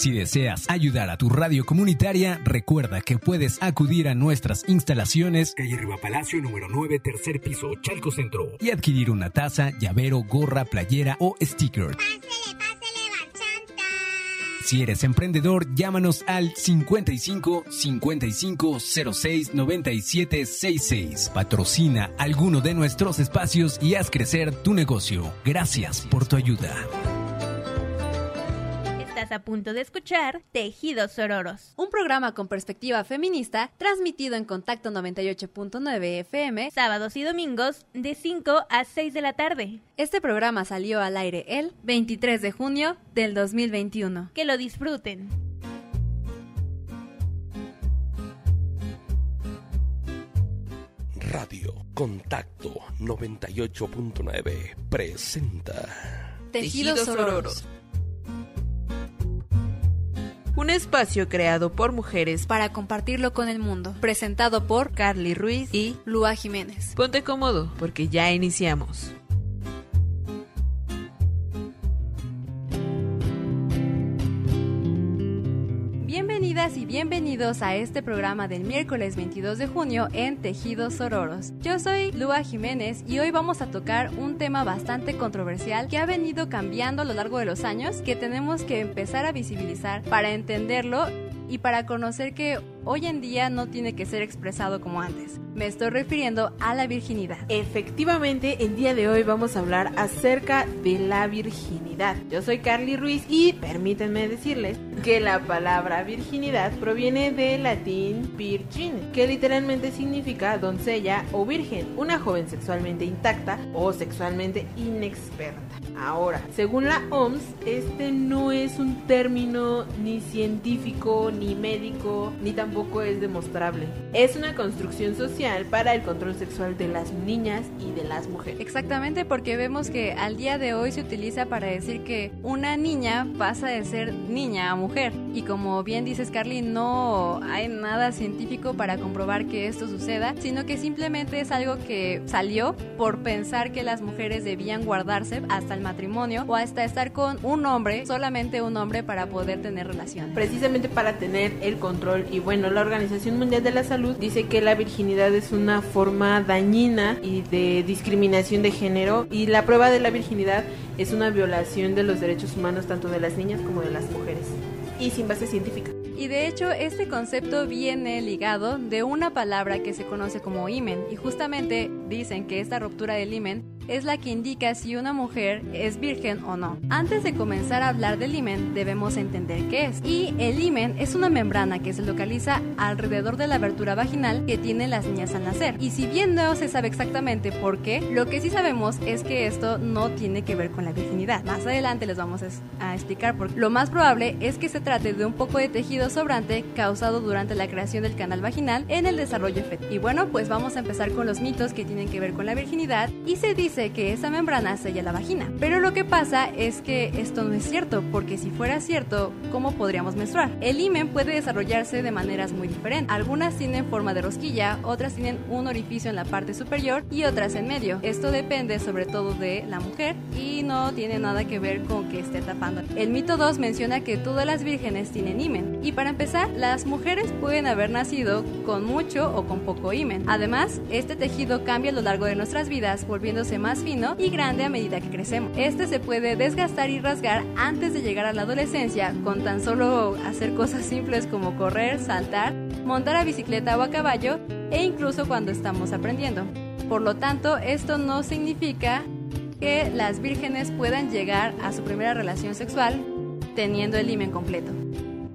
Si deseas ayudar a tu radio comunitaria, recuerda que puedes acudir a nuestras instalaciones, calle Riva Palacio número 9, tercer piso, Chalco Centro, y adquirir una taza, llavero, gorra, playera o sticker. Si eres emprendedor, llámanos al 55 55 06 97 66. Patrocina alguno de nuestros espacios y haz crecer tu negocio. Gracias por tu ayuda a punto de escuchar Tejidos Sororos, un programa con perspectiva feminista transmitido en Contacto 98.9 FM sábados y domingos de 5 a 6 de la tarde. Este programa salió al aire el 23 de junio del 2021. Que lo disfruten. Radio Contacto 98.9 presenta Tejidos Sororos un espacio creado por mujeres para compartirlo con el mundo. Presentado por Carly Ruiz y Lua Jiménez. Ponte cómodo porque ya iniciamos. Y bienvenidos a este programa del miércoles 22 de junio en Tejidos Sororos. Yo soy Lua Jiménez y hoy vamos a tocar un tema bastante controversial que ha venido cambiando a lo largo de los años, que tenemos que empezar a visibilizar para entenderlo y para conocer que hoy en día no tiene que ser expresado como antes. Me estoy refiriendo a la virginidad. Efectivamente, el día de hoy vamos a hablar acerca de la virginidad. Yo soy Carly Ruiz y permítanme decirles que la palabra virginidad proviene del latín virgin, que literalmente significa doncella o virgen, una joven sexualmente intacta o sexualmente inexperta. Ahora, según la OMS, este no es un término ni científico, ni médico, ni tampoco tampoco es demostrable. Es una construcción social para el control sexual de las niñas y de las mujeres. Exactamente, porque vemos que al día de hoy se utiliza para decir que una niña pasa de ser niña a mujer. Y como bien dices, Carly, no hay nada científico para comprobar que esto suceda, sino que simplemente es algo que salió por pensar que las mujeres debían guardarse hasta el matrimonio o hasta estar con un hombre, solamente un hombre, para poder tener relación. Precisamente para tener el control y bueno, la Organización Mundial de la Salud dice que la virginidad es una forma dañina y de discriminación de género y la prueba de la virginidad es una violación de los derechos humanos tanto de las niñas como de las mujeres y sin base científica. Y de hecho, este concepto viene ligado de una palabra que se conoce como imen. Y justamente dicen que esta ruptura del imen es la que indica si una mujer es virgen o no. Antes de comenzar a hablar del himen, debemos entender qué es. Y el himen es una membrana que se localiza alrededor de la abertura vaginal que tienen las niñas al nacer. Y si bien no se sabe exactamente por qué, lo que sí sabemos es que esto no tiene que ver con la virginidad. Más adelante les vamos a explicar por. Lo más probable es que se trate de un poco de tejido sobrante causado durante la creación del canal vaginal en el desarrollo fetal. Y bueno, pues vamos a empezar con los mitos que tienen que ver con la virginidad y se dice que esa membrana sella la vagina. Pero lo que pasa es que esto no es cierto, porque si fuera cierto, ¿cómo podríamos menstruar? El himen puede desarrollarse de maneras muy diferentes. Algunas tienen forma de rosquilla, otras tienen un orificio en la parte superior y otras en medio. Esto depende sobre todo de la mujer y no tiene nada que ver con que esté tapando. El mito 2 menciona que todas las vírgenes tienen himen. Y para empezar, las mujeres pueden haber nacido con mucho o con poco himen. Además, este tejido cambia a lo largo de nuestras vidas, volviéndose más fino y grande a medida que crecemos. Este se puede desgastar y rasgar antes de llegar a la adolescencia con tan solo hacer cosas simples como correr, saltar, montar a bicicleta o a caballo e incluso cuando estamos aprendiendo. Por lo tanto, esto no significa que las vírgenes puedan llegar a su primera relación sexual teniendo el himen completo.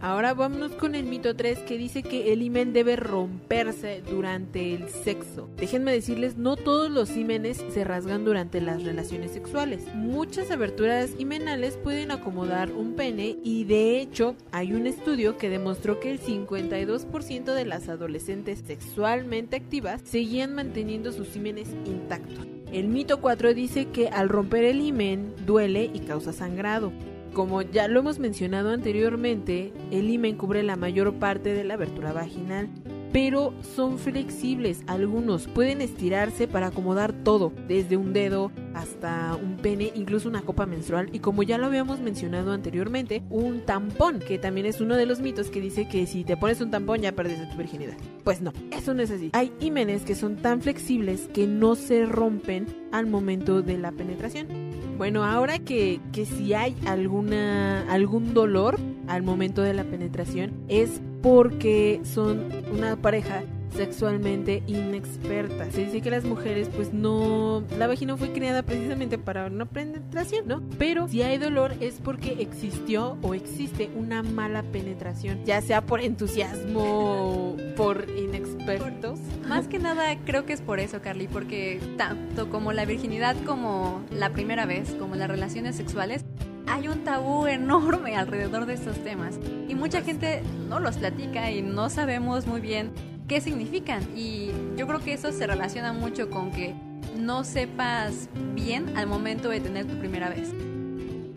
Ahora vámonos con el mito 3 que dice que el himen debe romperse durante el sexo. Déjenme decirles, no todos los himenes se rasgan durante las relaciones sexuales. Muchas aberturas himenales pueden acomodar un pene y de hecho hay un estudio que demostró que el 52% de las adolescentes sexualmente activas seguían manteniendo sus himenes intactos. El mito 4 dice que al romper el himen duele y causa sangrado. Como ya lo hemos mencionado anteriormente, el himen cubre la mayor parte de la abertura vaginal pero son flexibles. Algunos pueden estirarse para acomodar todo, desde un dedo hasta un pene, incluso una copa menstrual. Y como ya lo habíamos mencionado anteriormente, un tampón, que también es uno de los mitos que dice que si te pones un tampón ya pierdes tu virginidad. Pues no, eso no es así. Hay ímenes que son tan flexibles que no se rompen al momento de la penetración. Bueno, ahora que, que si hay alguna, algún dolor al momento de la penetración es porque son una pareja sexualmente inexperta. Se dice que las mujeres pues no... La vagina fue creada precisamente para una penetración, ¿no? Pero si hay dolor es porque existió o existe una mala penetración, ya sea por entusiasmo o por inexpertos. Más que nada creo que es por eso, Carly, porque tanto como la virginidad como la primera vez, como las relaciones sexuales, hay un tabú enorme alrededor de estos temas y mucha gente no los platica y no sabemos muy bien qué significan. Y yo creo que eso se relaciona mucho con que no sepas bien al momento de tener tu primera vez.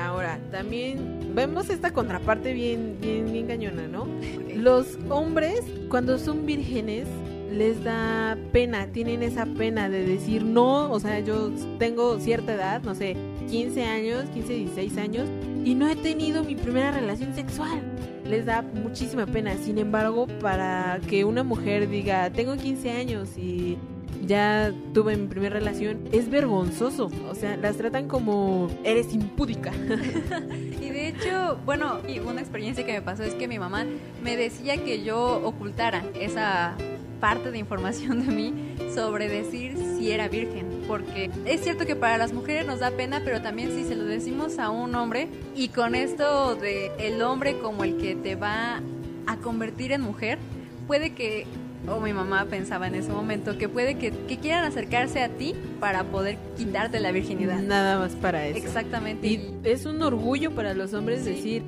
Ahora, también vemos esta contraparte bien, bien, bien cañona, ¿no? Los hombres, cuando son vírgenes, les da pena, tienen esa pena de decir no, o sea, yo tengo cierta edad, no sé, 15 años, 15, 16 años, y no he tenido mi primera relación sexual les da muchísima pena. Sin embargo, para que una mujer diga, tengo 15 años y ya tuve mi primera relación, es vergonzoso. O sea, las tratan como eres impúdica. y de hecho, bueno, y una experiencia que me pasó es que mi mamá me decía que yo ocultara esa parte de información de mí sobre decir si era virgen porque es cierto que para las mujeres nos da pena, pero también si se lo decimos a un hombre y con esto de el hombre como el que te va a convertir en mujer, puede que o mi mamá pensaba en ese momento que puede que, quieran acercarse a ti para poder quitarte la virginidad. Nada más para eso. Exactamente. Y es un orgullo para los hombres decir,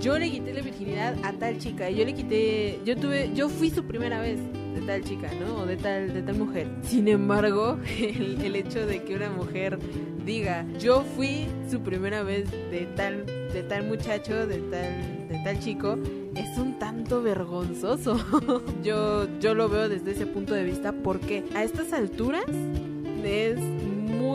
yo le quité la virginidad a tal chica, yo le quité, yo tuve, yo fui su primera vez de tal chica, ¿no? O de tal, de tal mujer. Sin embargo, el, el hecho de que una mujer diga, yo fui su primera vez de tal, de tal muchacho, de tal, de tal chico, es un tanto vergonzoso. yo, yo lo veo desde ese punto de vista porque a estas alturas es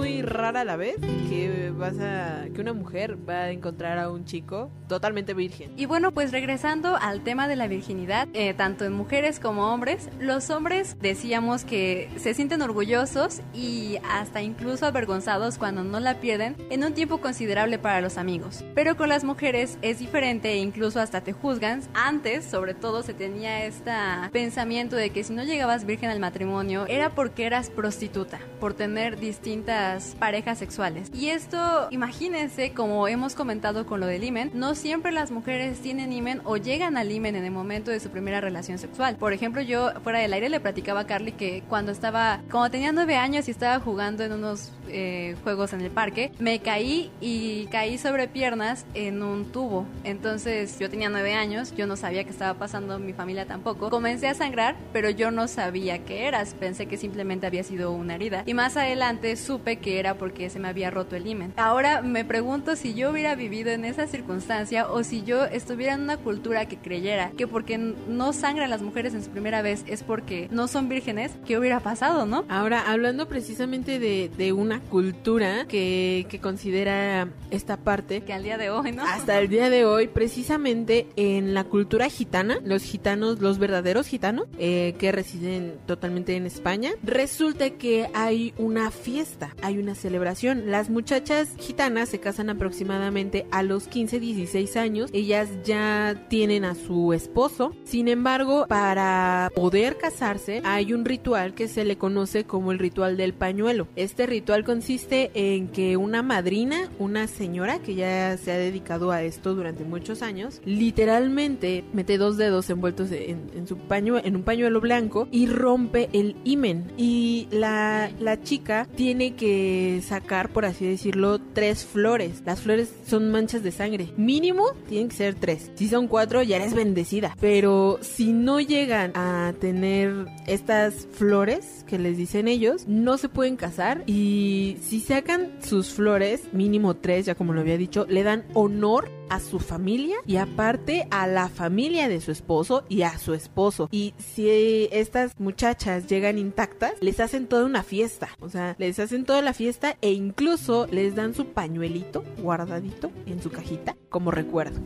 muy rara la vez que vas a que una mujer va a encontrar a un chico totalmente virgen. Y bueno, pues regresando al tema de la virginidad, eh, tanto en mujeres como hombres, los hombres decíamos que se sienten orgullosos y hasta incluso avergonzados cuando no la pierden en un tiempo considerable para los amigos. Pero con las mujeres es diferente e incluso hasta te juzgan. Antes, sobre todo, se tenía este pensamiento de que si no llegabas virgen al matrimonio era porque eras prostituta, por tener distintas parejas sexuales. Y esto, imagínense, como hemos comentado con lo del imen, no siempre las mujeres tienen imen o llegan al imen en el momento de su primera relación sexual. Por ejemplo, yo fuera del aire le platicaba a Carly que cuando estaba, como tenía nueve años y estaba jugando en unos eh, juegos en el parque, me caí y caí sobre piernas en un tubo. Entonces yo tenía nueve años, yo no sabía qué estaba pasando, mi familia tampoco. Comencé a sangrar, pero yo no sabía qué era, pensé que simplemente había sido una herida. Y más adelante supe que era porque se me había roto el imen. Ahora me pregunto si yo hubiera vivido en esa circunstancia o si yo estuviera en una cultura que creyera que porque no sangran las mujeres en su primera vez es porque no son vírgenes, ¿qué hubiera pasado, no? Ahora, hablando precisamente de, de una cultura que, que considera esta parte. Que al día de hoy, ¿no? Hasta el día de hoy, precisamente en la cultura gitana, los gitanos, los verdaderos gitanos, eh, que residen totalmente en España, resulta que hay una fiesta, hay una celebración. Las muchachas gitanas se casan aproximadamente a los 15, 16 años. Ellas ya tienen a su esposo. Sin embargo, para poder casarse, hay un ritual que se le conoce como el ritual del pañuelo. Este ritual consiste en que una madrina, una señora que ya se ha dedicado a esto durante muchos años, literalmente mete dos dedos envueltos en, su pañuelo, un pañuelo blanco y rompe el imen. Y la chica tiene que sacar, por así decirlo, tres flores. Las flores son manchas de sangre. Mínimo tienen que ser tres. Si son cuatro, ya eres bendecida. Pero si no llegan a tener estas flores que les dicen ellos, no se pueden casar. Y si sacan sus flores, mínimo tres, ya como lo había dicho, le dan honor a su familia y aparte a la familia de su esposo y a su esposo. Y si estas muchachas llegan intactas, les hacen toda una fiesta. O sea, les hacen toda la fiesta e incluso les dan su pañuelito guardadito en su cajita como recuerdo.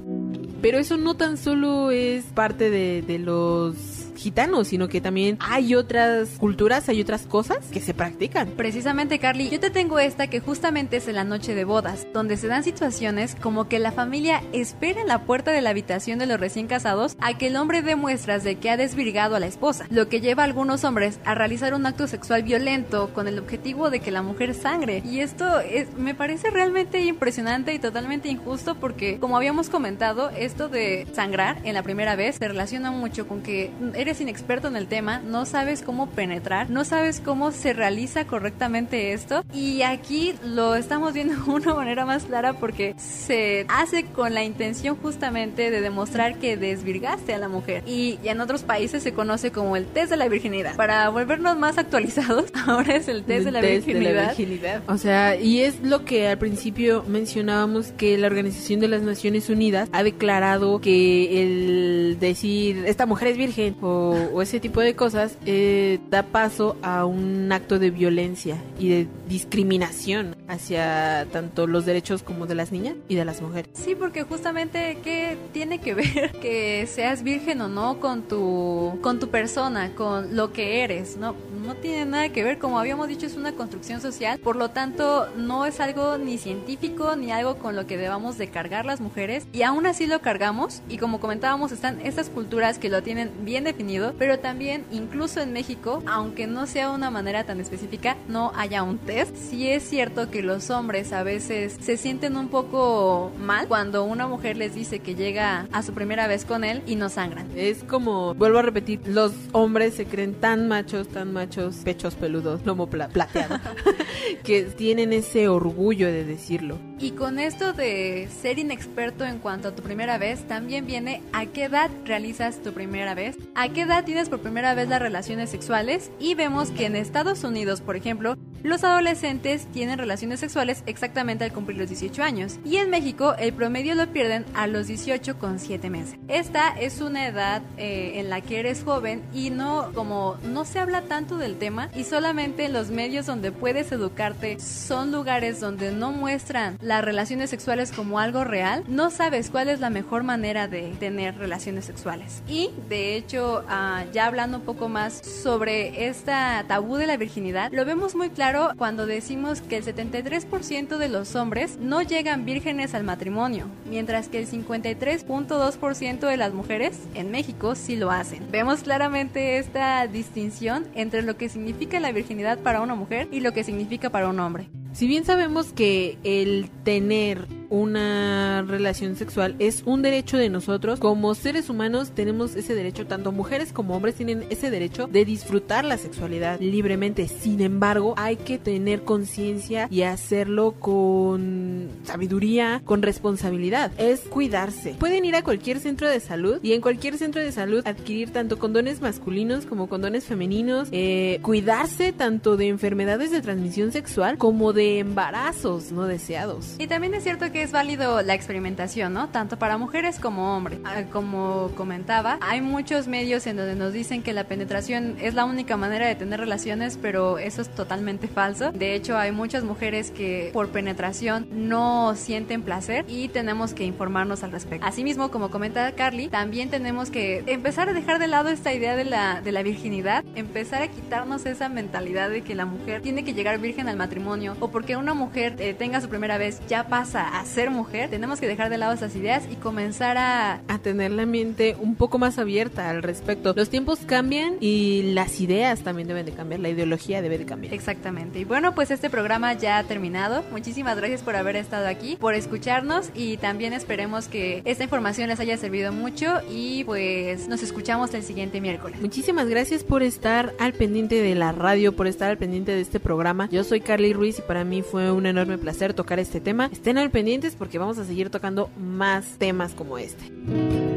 Pero eso no tan solo es parte de, de los gitanos, sino que también hay otras culturas, hay otras cosas que se practican. Precisamente, Carly, yo te tengo esta que justamente es en la noche de bodas, donde se dan situaciones como que la familia espera en la puerta de la habitación de los recién casados a que el hombre dé muestras de que ha desvirgado a la esposa, lo que lleva a algunos hombres a realizar un acto sexual violento con el objetivo de que la mujer sangre. Y esto es, me parece realmente impresionante y totalmente injusto porque, como habíamos comentado, esto de sangrar en la primera vez se relaciona mucho con que eres eres inexperto en el tema, no sabes cómo penetrar, no sabes cómo se realiza correctamente esto. Y aquí lo estamos viendo de una manera más clara porque se hace con la intención justamente de demostrar que desvirgaste a la mujer. Y, en otros países se conoce como el test de la virginidad. Para volvernos más actualizados, ahora es el test, de, la virginidad. O sea, y es lo que al principio mencionábamos que la Organización de las Naciones Unidas ha declarado que el decir esta mujer es virgen o o, ese tipo de cosas eh, da paso a un acto de violencia y de discriminación hacia tanto los derechos como de las niñas y de las mujeres. Sí, porque justamente qué tiene que ver que seas virgen o no con tu con tu persona, con lo que eres, no no tiene nada que ver, como habíamos dicho es una construcción social, por lo tanto no es algo ni científico ni algo con lo que debamos de cargar las mujeres. Y aún así lo cargamos. Y como comentábamos están estas culturas que lo tienen bien definido pero también incluso en México, aunque no sea una manera tan específica, no haya un test. Sí es cierto que los hombres a veces se sienten un poco mal cuando una mujer les dice que llega a su primera vez con él y no sangran. Es como, vuelvo a repetir, los hombres se creen tan machos, tan machos, pechos peludos, lomo plateado, que tienen ese orgullo de decirlo. Y con esto de ser inexperto en cuanto a tu primera vez, también viene a qué edad realizas tu primera vez, a qué edad tienes por primera vez las relaciones sexuales. Y vemos que en Estados Unidos, por ejemplo, los adolescentes tienen relaciones sexuales exactamente al cumplir los 18 años y en México el promedio lo pierden a los 18 con 7 meses. Esta es una edad eh, en la que eres joven y no como no se habla tanto del tema y solamente los medios donde puedes educarte son lugares donde no muestran las relaciones sexuales como algo real, no sabes cuál es la mejor manera de tener relaciones sexuales. Y de hecho, ah, ya hablando un poco más sobre esta tabú de la virginidad, lo vemos muy claro cuando decimos que el 73% de los hombres no llegan vírgenes al matrimonio, mientras que el 53.2% de las mujeres en México sí lo hacen. Vemos claramente esta distinción entre lo que significa la virginidad para una mujer y lo que significa para un hombre. Si bien sabemos que el tener una relación sexual es un derecho de nosotros. Como seres humanos tenemos ese derecho, tanto mujeres como hombres tienen ese derecho de disfrutar la sexualidad libremente. Sin embargo, hay que tener conciencia y hacerlo con sabiduría, con responsabilidad. Es cuidarse. Pueden ir a cualquier centro de salud y en cualquier centro de salud adquirir tanto condones masculinos como condones femeninos. Eh, cuidarse tanto de enfermedades de transmisión sexual como de embarazos no deseados. Y también es cierto que es válido la experimentación, ¿no? Tanto para mujeres como hombres. Ah, como comentaba, hay muchos medios en donde nos dicen que la penetración es la única manera de tener relaciones, pero eso es totalmente falso. De hecho, hay muchas mujeres que por penetración no sienten placer y tenemos que informarnos al respecto. Asimismo, como comenta Carly, también tenemos que empezar a dejar de lado esta idea de la, de la virginidad, empezar a quitarnos esa mentalidad de que la mujer tiene que llegar virgen al matrimonio o porque una mujer eh, tenga su primera vez ya pasa a ser mujer, tenemos que dejar de lado esas ideas y comenzar a... A tener la mente un poco más abierta al respecto. Los tiempos cambian y las ideas también deben de cambiar, la ideología debe de cambiar. Exactamente. Y bueno, pues este programa ya ha terminado. Muchísimas gracias por haber estado aquí, por escucharnos y también esperemos que esta información les haya servido mucho y pues nos escuchamos el siguiente miércoles. Muchísimas gracias por estar al pendiente de la radio, por estar al pendiente de este programa. Yo soy Carly Ruiz y para mí fue un enorme placer tocar este tema. Estén al pendiente porque vamos a seguir tocando más temas como este.